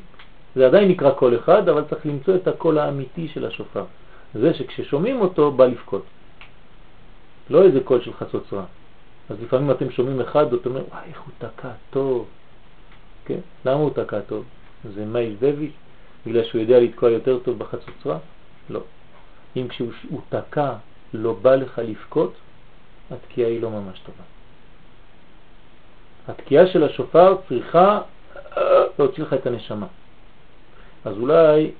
זה עדיין נקרא קול אחד, אבל צריך למצוא את הקול האמיתי של השופר. זה שכששומעים אותו בא לבכות. לא איזה קול של חצוצרה. אז לפעמים אתם שומעים אחד ואתם אומרים, וואי, איך הוא תקע טוב. כן? למה הוא תקע טוב? זה מייל דויד? בגלל שהוא יודע לתקוע יותר טוב בחצוצרה? לא. אם כשהוא הוא תקע לא בא לך לבכות, התקיעה היא לא ממש טובה. התקיעה של השופר צריכה אה, להוציא לך את הנשמה. אז אולי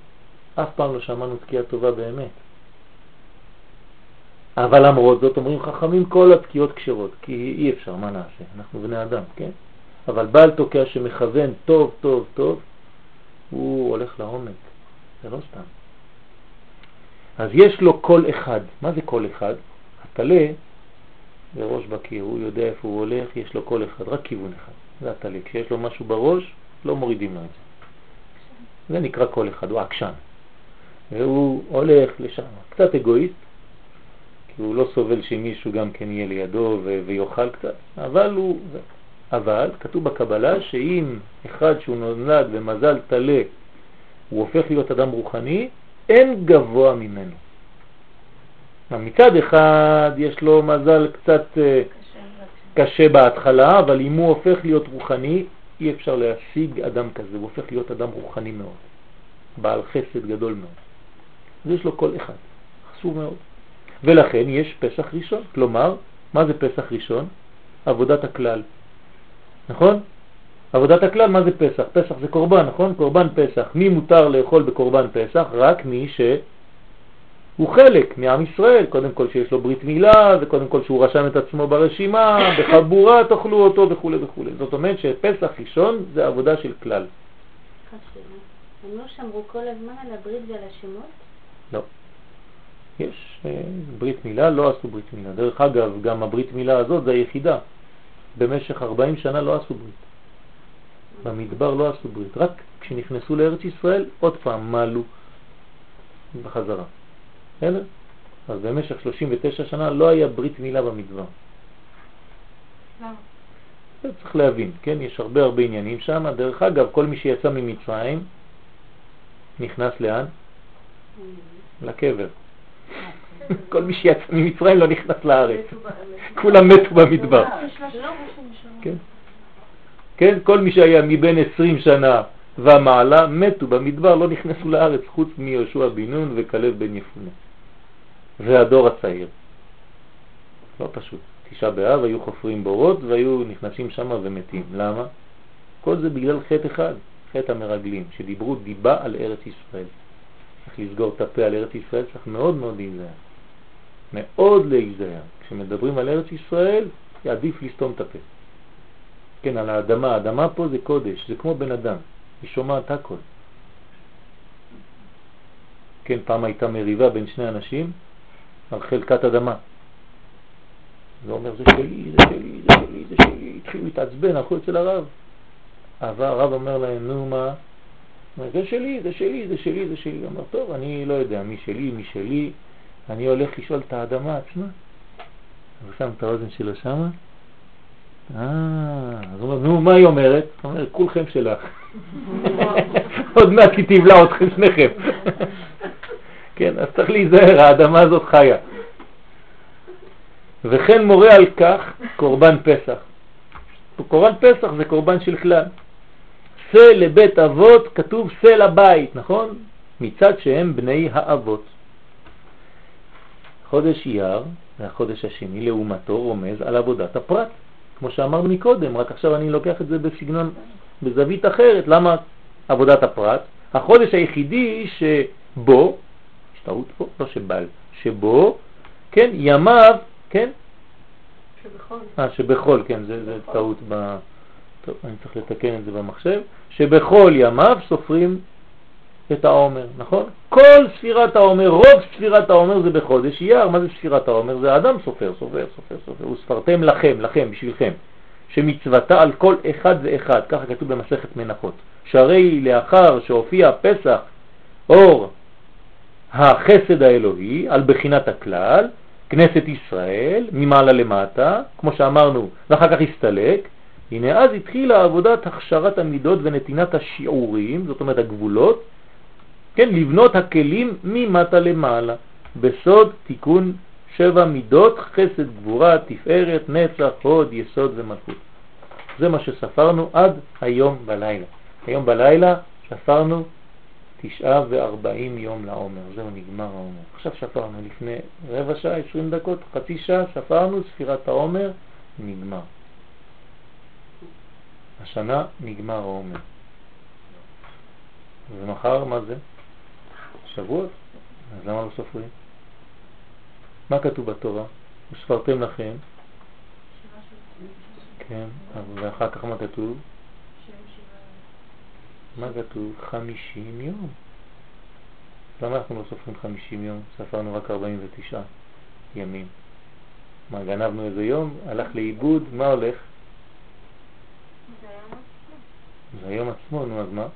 אף פעם לא שמענו תקיעה טובה באמת. אבל למרות זאת אומרים חכמים כל התקיעות קשרות, כי אי אפשר, מה נעשה? אנחנו בני אדם, כן? אבל בעל תוקע שמכוון טוב, טוב, טוב, הוא הולך לעומק, זה לא סתם. אז יש לו קו אחד. מה זה קו אחד? הטלה זה ראש בקיר, הוא יודע איפה הוא הולך, יש לו קו אחד, רק כיוון אחד. זה הטלה. כשיש לו משהו בראש, לא מורידים לו את זה. זה נקרא קו אחד, הוא עקשן. והוא הולך לשם, קצת אגואיסט, כי הוא לא סובל שמישהו גם כן יהיה לידו ויאכל קצת, אבל הוא... אבל כתוב בקבלה שאם אחד שהוא נולד במזל תלה הוא הופך להיות אדם רוחני, אין גבוה ממנו. מצד אחד יש לו מזל קצת אה, קשה בהתחלה, אבל אם הוא הופך להיות רוחני, אי אפשר להשיג אדם כזה, הוא הופך להיות אדם רוחני מאוד, בעל חסד גדול מאוד. אז יש לו כל אחד, חשוב מאוד. ולכן יש פסח ראשון, כלומר, מה זה פסח ראשון? עבודת הכלל. נכון? עבודת הכלל, מה זה פסח? פסח זה קורבן, נכון? קורבן פסח. מי מותר לאכול בקורבן פסח? רק מי שהוא חלק מעם ישראל, קודם כל שיש לו ברית מילה, וקודם כל שהוא רשם את עצמו ברשימה, בחבורה תאכלו אותו וכו' וכו'. זאת אומרת שפסח ראשון זה עבודה של כלל.
הם לא שמרו כל הזמן על הברית ועל השמות?
לא. יש אה, ברית מילה, לא עשו ברית מילה. דרך אגב, גם הברית מילה הזאת זה היחידה. במשך 40 שנה לא עשו ברית. במדבר לא עשו ברית, רק כשנכנסו לארץ ישראל עוד פעם מעלו בחזרה. בסדר? אז במשך 39 שנה לא היה ברית מילה במדבר. זה צריך להבין, כן? יש הרבה הרבה עניינים שם. דרך אגב, כל מי שיצא ממצרים נכנס לאן? לקבר. כל מי שיצא ממצרים לא נכנס לארץ. כולם מתו במדבר. כן. כן, כל מי שהיה מבין 20 שנה ומעלה מתו במדבר, לא נכנסו לארץ חוץ מיהושע בן נון וכלב בן יפונה. זה הדור הצעיר. לא פשוט. תשעה באב היו חופרים בורות והיו נכנסים שם ומתים. למה? כל זה בגלל חטא אחד, חטא המרגלים, שדיברו דיבה על ארץ ישראל. צריך לסגור את הפה על ארץ ישראל, צריך מאוד מאוד להיזהר. מאוד להיזהר. כשמדברים על ארץ ישראל, יעדיף לסתום את הפה. כן, על האדמה. האדמה פה זה קודש, זה כמו בן אדם, היא שומעת הכל. כן, פעם הייתה מריבה בין שני אנשים על חלקת אדמה. זה אומר, זה שלי, זה שלי, זה שלי, זה שלי. התחילו להתעצבן, הלכו אצל הרב. אבל הרב אומר להם, נו מה? זה שלי, זה שלי, זה שלי, זה שלי. אומר, טוב, אני לא יודע מי שלי, מי שלי, אני הולך לשאול את האדמה עצמה. הוא שם את האוזן שלו שמה, אה, אז הוא אומר, נו, מה היא אומרת? הוא אומר, כולכם שלך. עוד מעט היא תבלע אתכם שניכם. כן, אז צריך להיזהר, האדמה הזאת חיה. וכן מורה על כך קורבן פסח. קורבן פסח זה קורבן של כלל. שא לבית אבות כתוב שא לבית, נכון? מצד שהם בני האבות. חודש אייר, זה החודש השני, לעומתו רומז על עבודת הפרט. כמו שאמרנו מקודם, רק עכשיו אני לוקח את זה בסגנון, בזווית אחרת. למה עבודת הפרט? החודש היחידי שבו, יש טעות פה, לא שבל, שבו, כן, ימיו, כן? שבחול. אה, שבחול, כן, זה, זה טעות ב... טוב, אני צריך לתקן את זה במחשב. שבכל ימיו סופרים את העומר, נכון? כל ספירת העומר, רוב ספירת העומר זה בחודש אייר. מה זה ספירת העומר? זה האדם סופר, סופר, סופר, סופר. וספרתם לכם, לכם, בשבילכם, שמצוותה על כל אחד ואחד, ככה כתוב במסכת מנחות. שהרי לאחר שהופיע פסח אור החסד האלוהי על בחינת הכלל, כנסת ישראל, ממעלה למטה, כמו שאמרנו, ואחר כך הסתלק, הנה אז התחילה עבודת הכשרת המידות ונתינת השיעורים, זאת אומרת הגבולות, כן, לבנות הכלים ממטה למעלה, בסוד תיקון שבע מידות, חסד, גבורה, תפארת, נצח, הוד, יסוד ומלכות. זה מה שספרנו עד היום בלילה. היום בלילה ספרנו תשעה וארבעים יום לעומר, זהו נגמר העומר. עכשיו ספרנו לפני רבע שעה, עשרים דקות, חצי שעה, ספרנו ספירת העומר, נגמר. השנה נגמר העומר. ומחר מה זה? שבועות, אז למה לא סופרים? מה כתוב בתורה? וספרתם לכם. כן, ואחר כך מה כתוב? מה כתוב? חמישים יום. למה אנחנו לא סופרים חמישים יום? ספרנו רק ארבעים ותשעה ימים. מה, גנבנו איזה יום? הלך לאיבוד? מה הולך?
זה היום עצמו.
זה היום עצמו, נו אז מה?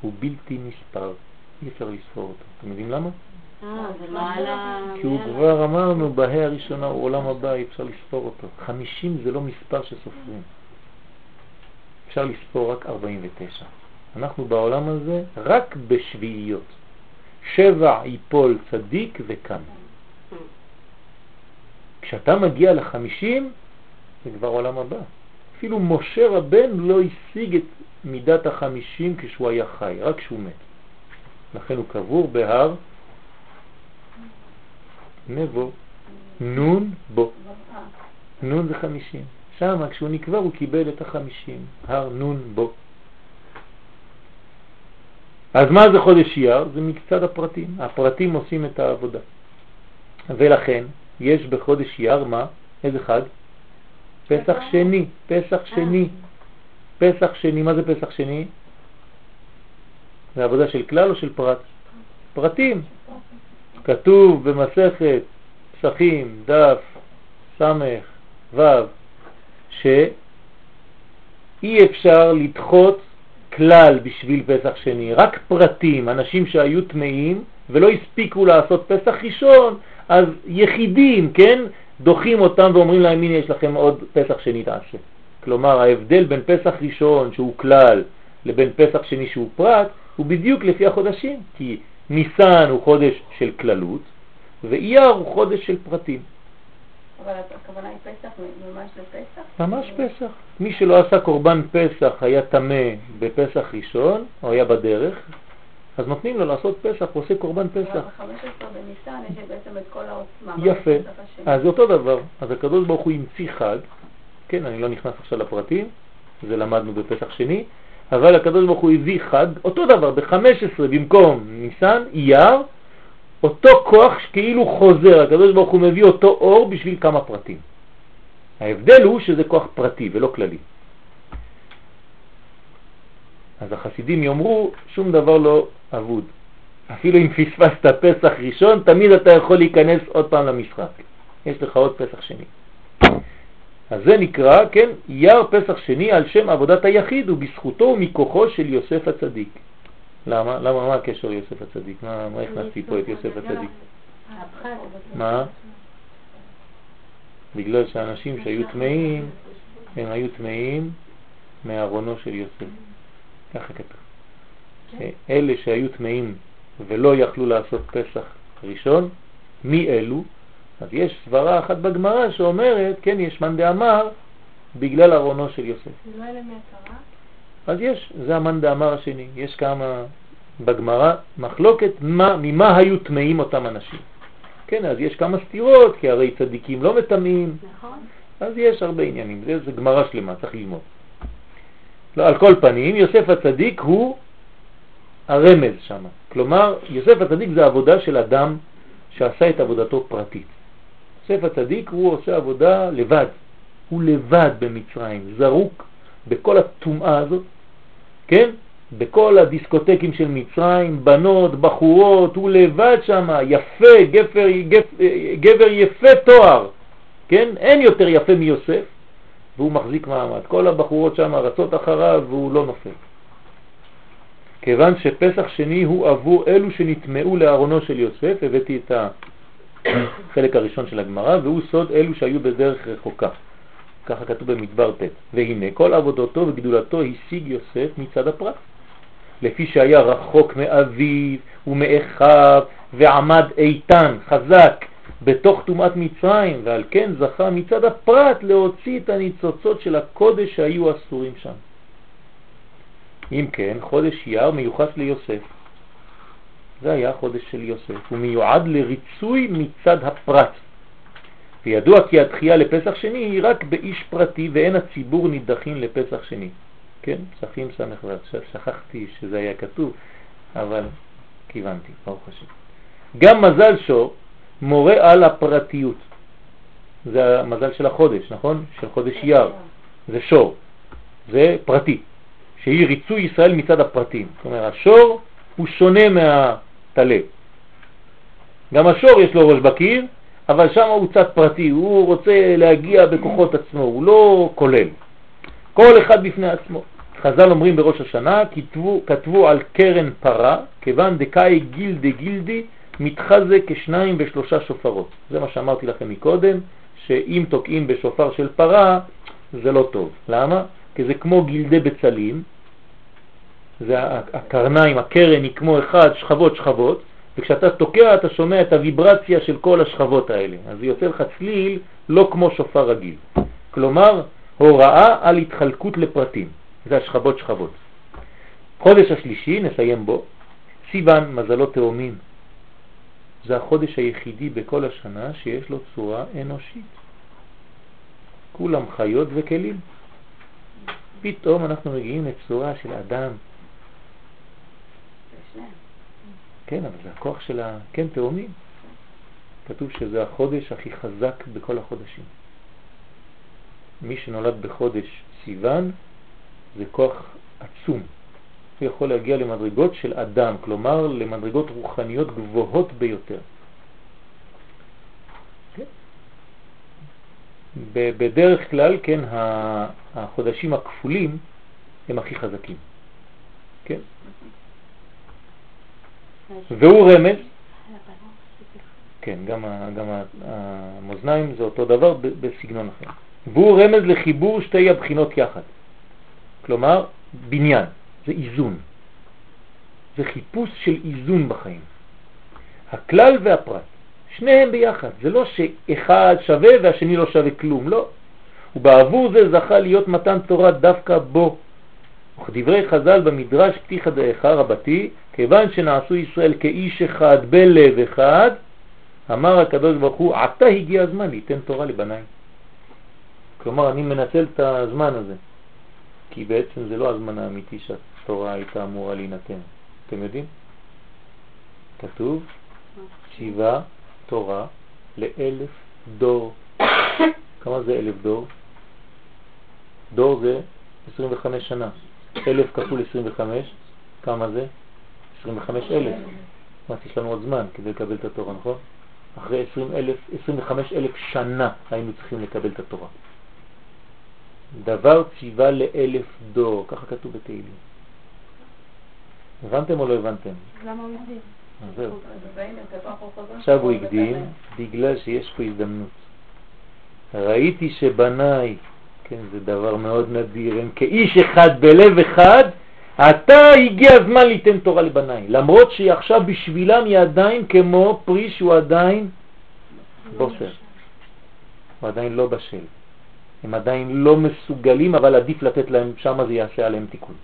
הוא בלתי נספר, אי אפשר לספור אותו. אתם יודעים למה?
אה, לא על ה...
כי הוא כבר אמרנו, בה"א הראשונה הוא עולם הבא, אי אפשר לספור אותו. 50 זה לא מספר שסופרים. אפשר לספור רק 49. אנחנו בעולם הזה רק בשביעיות. שבע ייפול צדיק וקם. כשאתה מגיע לחמישים, זה כבר עולם הבא. אפילו משה רבן לא השיג את מידת החמישים כשהוא היה חי, רק כשהוא מת. לכן הוא קבור בהר נבו, נון בו. נון זה חמישים. שם כשהוא נקבר הוא קיבל את החמישים, הר נון בו. אז מה זה חודש אייר? זה מקצת הפרטים. הפרטים עושים את העבודה. ולכן יש בחודש אייר מה? איזה חג? פסח שני, פסח שני. פסח שני, מה זה פסח שני? זה עבודה של כלל או של פרט? פרטים. כתוב במסכת פסחים, דף סמך, ו', שאי אפשר לדחות כלל בשביל פסח שני, רק פרטים, אנשים שהיו טמאים ולא הספיקו לעשות פסח ראשון, אז יחידים, כן, דוחים אותם ואומרים להם, הנה יש לכם עוד פסח שני תעשה. כלומר, ההבדל בין פסח ראשון שהוא כלל לבין פסח שני שהוא פרט, הוא בדיוק לפי החודשים, כי ניסן הוא חודש של כללות, ואייר הוא חודש של פרטים.
אבל הכוונה היא פסח, ממש לפסח?
ממש פסח. מי שלא עשה קורבן פסח היה תמה בפסח ראשון, או היה בדרך, אז נותנים לו לעשות פסח, הוא עושה קורבן פסח.
אבל ב-15 בניסן יש בעצם את כל העוצמה.
יפה. אז זה אותו דבר. אז הקדוש ברוך הוא המציא חג, כן, אני לא נכנס עכשיו לפרטים, זה למדנו בפסח שני, אבל הקדוש ברוך הוא הביא חג, אותו דבר, ב-15 במקום ניסן, אייר, אותו כוח כאילו חוזר, הקדוש ברוך הוא מביא אותו אור בשביל כמה פרטים. ההבדל הוא שזה כוח פרטי ולא כללי. אז החסידים יאמרו, שום דבר לא אבוד. אפילו אם פספסת פסח ראשון, תמיד אתה יכול להיכנס עוד פעם למשחק. יש לך עוד פסח שני. אז זה נקרא, כן, יר פסח שני על שם עבודת היחיד ובזכותו ומכוחו של יוסף הצדיק. למה? למה? מה הקשר ליוסף הצדיק? מה, מה הכנסתי פה את יוסף הצדיק? מה? בגלל שאנשים שהיו טמאים, הם היו טמאים מארונו של יוסף. ככה כתוב. אלה שהיו טמאים ולא יכלו לעשות פסח ראשון, מי אלו? אז יש סברה אחת בגמרא שאומרת, כן, יש מאן דאמר, בגלל ארונו של יוסף.
לא אלה מהתורה?
אז יש, זה המאן דאמר השני. יש כמה בגמרא מחלוקת מה, ממה היו טמאים אותם אנשים. כן, אז יש כמה סתירות, כי הרי צדיקים לא מטמאים,
נכון?
אז יש הרבה עניינים. זה, זה גמרא שלמה, צריך ללמוד. לא, על כל פנים, יוסף הצדיק הוא הרמז שם. כלומר, יוסף הצדיק זה עבודה של אדם שעשה את עבודתו פרטית. יוסף הצדיק הוא עושה עבודה לבד, הוא לבד במצרים, זרוק בכל הטומאה הזאת, כן? בכל הדיסקוטקים של מצרים, בנות, בחורות, הוא לבד שם, יפה, גבר, גבר יפה תואר, כן? אין יותר יפה מיוסף, והוא מחזיק מעמד. כל הבחורות שם רצות אחריו והוא לא נופל. כיוון שפסח שני הוא עבור אלו שנטמעו לארונו של יוסף, הבאתי את החלק הראשון של הגמרא, והוא סוד אלו שהיו בדרך רחוקה. ככה כתוב במדבר ט'. והנה כל עבודתו וגדולתו השיג יוסף מצד הפרט. לפי שהיה רחוק מאביו ומאחיו ועמד איתן, חזק, בתוך טומאת מצרים, ועל כן זכה מצד הפרט להוציא את הניצוצות של הקודש שהיו אסורים שם. אם כן, חודש אייר מיוחס ליוסף. זה היה חודש של יוסף, הוא מיועד לריצוי מצד הפרט. וידוע כי התחייה לפסח שני היא רק באיש פרטי ואין הציבור נידחים לפסח שני. כן, פסחים סמך ועכשיו שכחתי שזה היה כתוב, אבל כיוונתי, ברוך השם. גם מזל שור מורה על הפרטיות. זה המזל של החודש, נכון? של חודש אייר. זה שור, זה פרטי, שהיא ריצוי ישראל מצד הפרטים. זאת אומרת, השור הוא שונה מהטלה. גם השור יש לו ראש בקיר, אבל שם הוא צד פרטי, הוא רוצה להגיע בכוחות עצמו, הוא לא כולל. כל אחד בפני עצמו. חז"ל אומרים בראש השנה, כתבו, כתבו על קרן פרה, כיוון דקאי גילדי גילדי, מתחזה כשניים ושלושה שופרות. זה מה שאמרתי לכם מקודם, שאם תוקעים בשופר של פרה, זה לא טוב. למה? כי זה כמו גילדי בצלים, זה הקרניים, הקרן היא כמו אחד, שכבות שכבות, וכשאתה תוקע אתה שומע את הוויברציה של כל השכבות האלה. אז יוצא לך צליל לא כמו שופר רגיל. כלומר, הוראה על התחלקות לפרטים. זה השכבות שכבות. חודש השלישי, נסיים בו, סיוון, מזלו תאומים. זה החודש היחידי בכל השנה שיש לו צורה אנושית. כולם חיות וכלים. פתאום אנחנו מגיעים לצורה של אדם. כן, אבל זה הכוח של ה... כן, תאומים. כתוב שזה החודש הכי חזק בכל החודשים. מי שנולד בחודש סיוון זה כוח עצום. הוא יכול להגיע למדרגות של אדם, כלומר למדרגות רוחניות גבוהות ביותר. כן? בדרך כלל, כן, החודשים הכפולים הם הכי חזקים. כן? והוא רמז, כן, גם, גם המאזניים זה אותו דבר בסגנון אחר. והוא רמז לחיבור שתי הבחינות יחד. כלומר, בניין, זה איזון. זה חיפוש של איזון בחיים. הכלל והפרט, שניהם ביחד. זה לא שאחד שווה והשני לא שווה כלום, לא. ובעבור זה זכה להיות מתן תורה דווקא בו. וכדברי חז"ל במדרש פתיחא דאחא רבתי, כיוון שנעשו ישראל כאיש אחד בלב אחד, אמר הקדוש ברוך הוא, עתה הגיע הזמן ליתן תורה לבניי. כלומר, אני מנצל את הזמן הזה, כי בעצם זה לא הזמן האמיתי שהתורה הייתה אמורה להינתן. אתם יודעים? כתוב, שיבה תורה לאלף דור. כמה זה אלף דור? דור זה 25 שנה. אלף כפול 25, כמה זה? 25 אלף. מה, יש לנו עוד זמן כדי לקבל את התורה, נכון? אחרי 20 אלף, 25 אלף שנה היינו צריכים לקבל את התורה. דבר ציווה לאלף דור, ככה כתוב בתהילים. הבנתם או לא הבנתם?
למה הוא הקדים?
זהו. עכשיו הוא הקדים בגלל שיש פה הזדמנות. ראיתי שבניי, כן, זה דבר מאוד נדיר, הם כאיש אחד בלב אחד, עתה הגיע הזמן ליתן תורה לבניי, למרות שעכשיו בשבילם היא עדיין כמו פרי שהוא עדיין בוסר. הוא עדיין לא בשל. הם עדיין לא מסוגלים, אבל עדיף לתת להם, שם זה יעשה עליהם תיקון.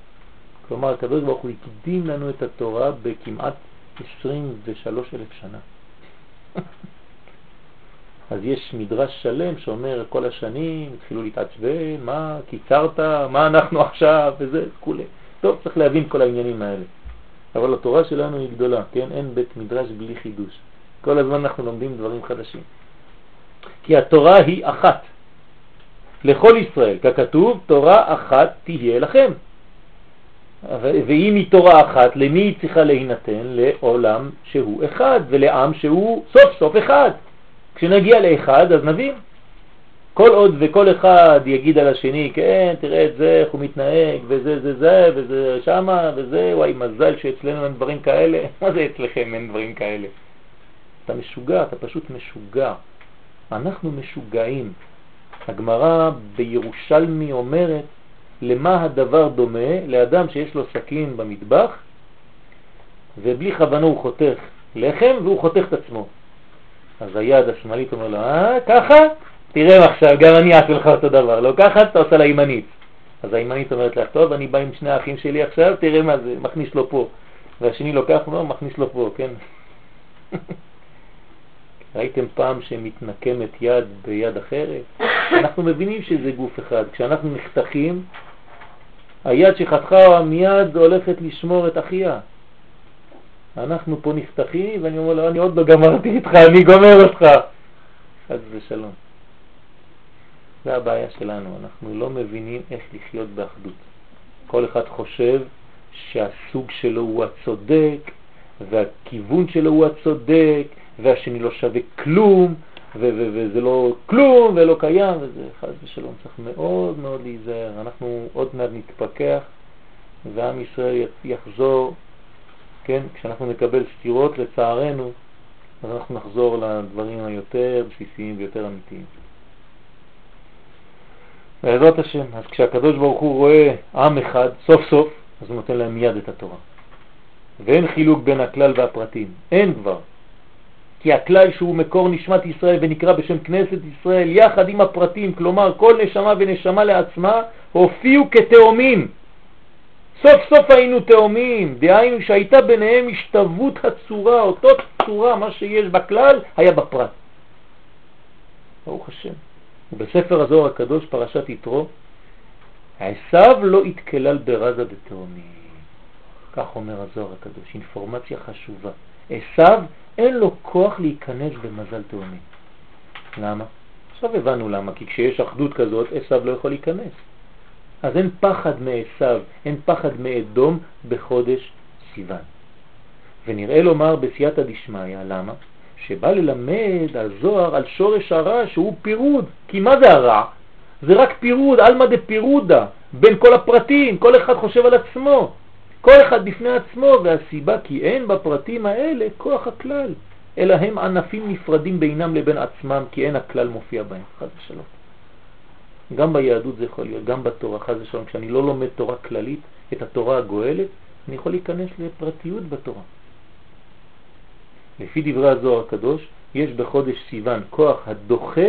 כלומר, הקדוש ברוך הוא הקדים לנו את התורה בכמעט 23 אלף שנה. אז יש מדרש שלם שאומר כל השנים התחילו להתעצבן, מה קיצרת, מה אנחנו עכשיו וזה, כולי. טוב, צריך להבין כל העניינים האלה. אבל התורה שלנו היא גדולה, כן? אין בית מדרש בלי חידוש. כל הזמן אנחנו לומדים דברים חדשים. כי התורה היא אחת. לכל ישראל, ככתוב, תורה אחת תהיה לכם. ואם היא תורה אחת, למי היא צריכה להינתן? לעולם שהוא אחד ולעם שהוא סוף סוף אחד. כשנגיע לאחד אז נבין. כל עוד וכל אחד יגיד על השני, כן, תראה את זה, איך הוא מתנהג, וזה זה זה, וזה שמה, וזה, וואי, מזל שאצלנו אין דברים כאלה. מה זה אצלכם אין דברים כאלה? אתה משוגע, אתה פשוט משוגע. אנחנו משוגעים. הגמרא בירושלמי אומרת, למה הדבר דומה? לאדם שיש לו סכין במטבח, ובלי כוונה הוא חותך לחם והוא חותך את עצמו. אז היד השמאלית אומר לו, אה, ככה? תראה עכשיו, גם אני אעשה לך אותו דבר, לא ככה אתה עושה לימנית. אז הימנית אומרת לך, טוב, אני בא עם שני האחים שלי עכשיו, תראה מה זה, מכניס לו פה. והשני לוקח לו, מכניס לו פה, כן? ראיתם פעם שמתנקמת יד ביד אחרת? אנחנו מבינים שזה גוף אחד. כשאנחנו נחתכים, היד שחתכה מיד הולכת לשמור את אחיה. אנחנו פה נחתכים, ואני אומר לו, אני עוד לא גמרתי איתך, אני גומר אותך. חד ושלום. זה הבעיה שלנו, אנחנו לא מבינים איך לחיות באחדות. כל אחד חושב שהסוג שלו הוא הצודק, והכיוון שלו הוא הצודק, והשני לא שווה כלום, וזה לא כלום ולא קיים, וזה חס ושלום. צריך מאוד מאוד להיזהר. אנחנו עוד מעט נתפכח ועם ישראל יחזור, כן, כשאנחנו נקבל סתירות לצערנו, אז אנחנו נחזור לדברים היותר בסיסיים ויותר אמיתיים. בעזרת השם, אז כשהקדוש ברוך הוא רואה עם אחד, סוף סוף, אז הוא נותן להם מיד את התורה. ואין חילוק בין הכלל והפרטים, אין כבר. כי הכלל שהוא מקור נשמת ישראל ונקרא בשם כנסת ישראל יחד עם הפרטים, כלומר כל נשמה ונשמה לעצמה, הופיעו כתאומים. סוף סוף היינו תאומים, דהיינו שהייתה ביניהם השתוות הצורה, אותו צורה, מה שיש בכלל היה בפרט. ברוך השם. ובספר הזוהר הקדוש, פרשת יתרו, עשיו לא התקלל ברזה בתאומים. כך אומר הזוהר הקדוש, אינפורמציה חשובה. עשיו אין לו כוח להיכנס במזל תאומים. למה? עכשיו הבנו למה, כי כשיש אחדות כזאת, עשיו לא יכול להיכנס. אז אין פחד מעשיו, אין פחד מאדום בחודש סיוון. ונראה לומר בסייעתא דשמיא, למה? שבא ללמד הזוהר על שורש הרע שהוא פירוד. כי מה זה הרע? זה רק פירוד, אלמא דפירודה, בין כל הפרטים, כל אחד חושב על עצמו. כל אחד בפני עצמו, והסיבה כי אין בפרטים האלה כוח הכלל, אלא הם ענפים נפרדים בינם לבין עצמם, כי אין הכלל מופיע בהם, חז ושלום. גם ביהדות זה יכול להיות, גם בתורה, חז ושלום. כשאני לא לומד תורה כללית, את התורה הגואלת, אני יכול להיכנס לפרטיות בתורה. לפי דברי הזוהר הקדוש, יש בחודש סיוון כוח הדוחה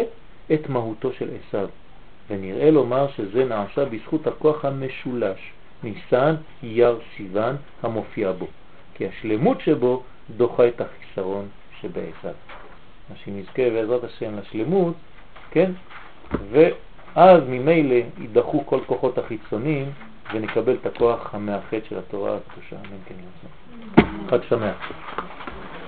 את מהותו של עשיו, ונראה לומר שזה נעשה בזכות הכוח המשולש, ניסן, אייר, סיוון, המופיע בו, כי השלמות שבו דוחה את החיסרון שבעשיו. מה שנזכה בעזרת השם לשלמות, כן? ואז ממילא יידחו כל כוחות החיצוניים ונקבל את הכוח המאחד של התורה הקדושה. כן. חג שמח.